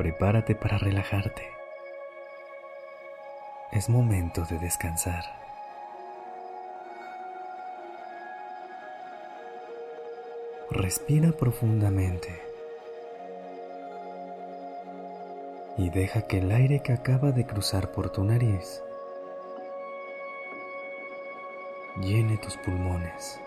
Prepárate para relajarte. Es momento de descansar. Respira profundamente y deja que el aire que acaba de cruzar por tu nariz llene tus pulmones.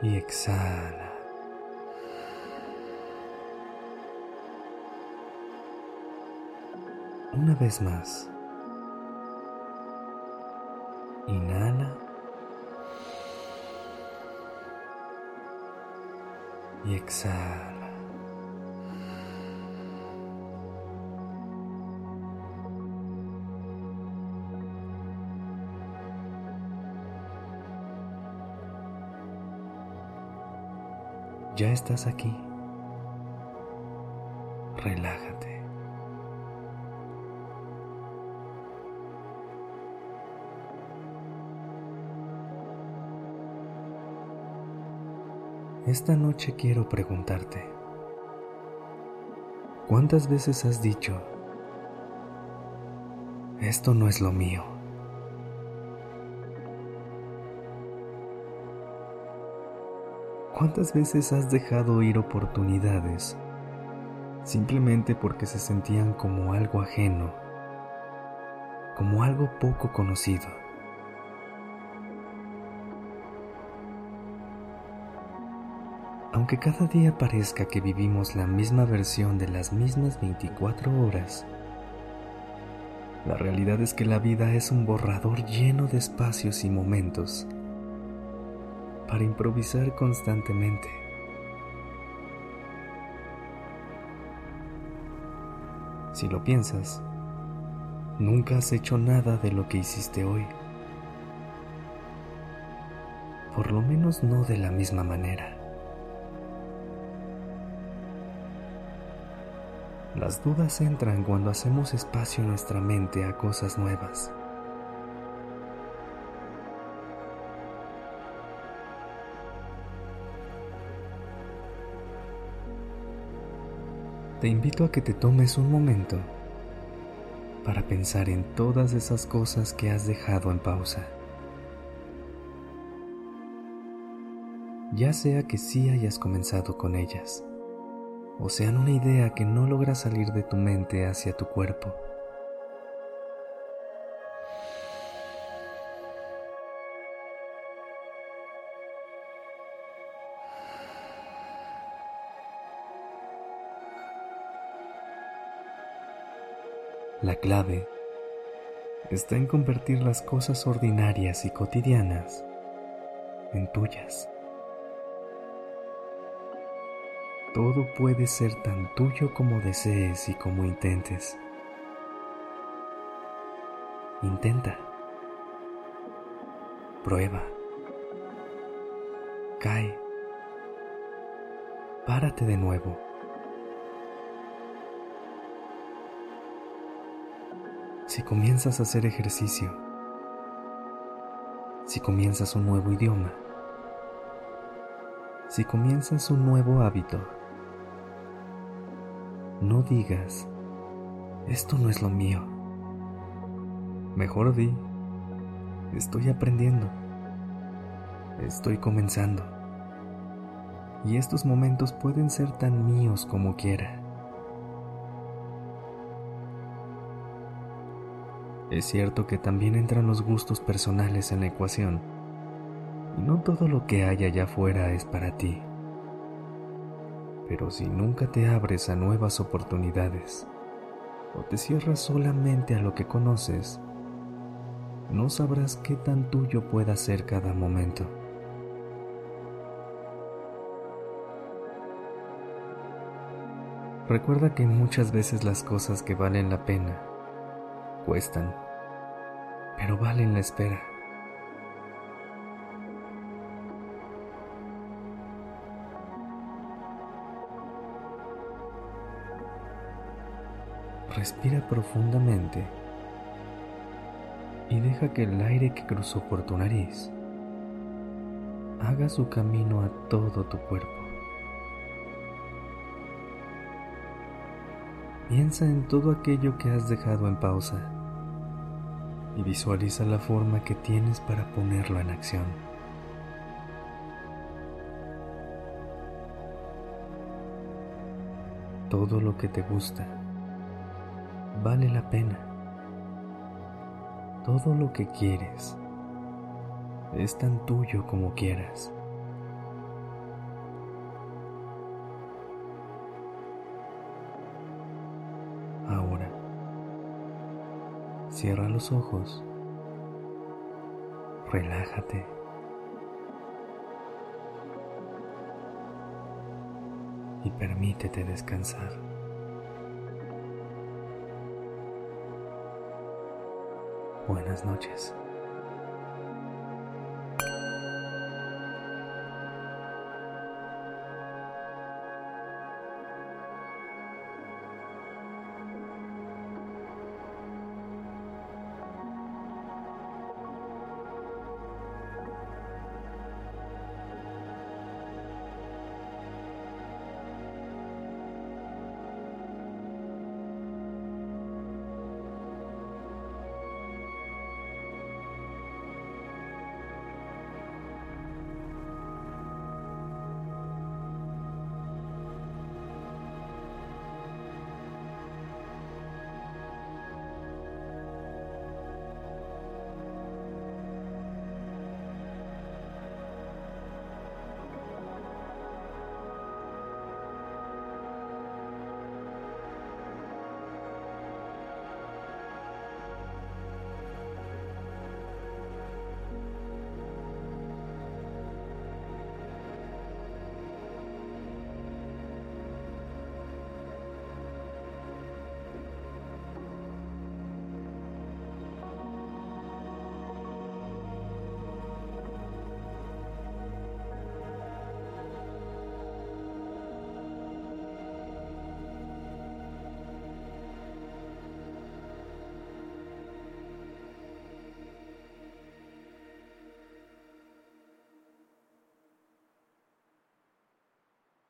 Y exhala. Una vez más. Inhala. Y exhala. Ya estás aquí. Relájate. Esta noche quiero preguntarte, ¿cuántas veces has dicho, esto no es lo mío? ¿Cuántas veces has dejado ir oportunidades simplemente porque se sentían como algo ajeno, como algo poco conocido? Aunque cada día parezca que vivimos la misma versión de las mismas 24 horas, la realidad es que la vida es un borrador lleno de espacios y momentos para improvisar constantemente. Si lo piensas, nunca has hecho nada de lo que hiciste hoy. Por lo menos no de la misma manera. Las dudas entran cuando hacemos espacio en nuestra mente a cosas nuevas. Te invito a que te tomes un momento para pensar en todas esas cosas que has dejado en pausa. Ya sea que sí hayas comenzado con ellas, o sean una idea que no logra salir de tu mente hacia tu cuerpo. La clave está en convertir las cosas ordinarias y cotidianas en tuyas. Todo puede ser tan tuyo como desees y como intentes. Intenta. Prueba. Cae. Párate de nuevo. Si comienzas a hacer ejercicio, si comienzas un nuevo idioma, si comienzas un nuevo hábito, no digas, esto no es lo mío. Mejor di, estoy aprendiendo, estoy comenzando. Y estos momentos pueden ser tan míos como quiera. Es cierto que también entran los gustos personales en la ecuación, y no todo lo que hay allá afuera es para ti. Pero si nunca te abres a nuevas oportunidades, o te cierras solamente a lo que conoces, no sabrás qué tan tuyo pueda ser cada momento. Recuerda que muchas veces las cosas que valen la pena cuestan, pero valen la espera. Respira profundamente y deja que el aire que cruzó por tu nariz haga su camino a todo tu cuerpo. Piensa en todo aquello que has dejado en pausa y visualiza la forma que tienes para ponerlo en acción. Todo lo que te gusta vale la pena. Todo lo que quieres es tan tuyo como quieras. Cierra los ojos, relájate. Y permítete descansar. Buenas noches.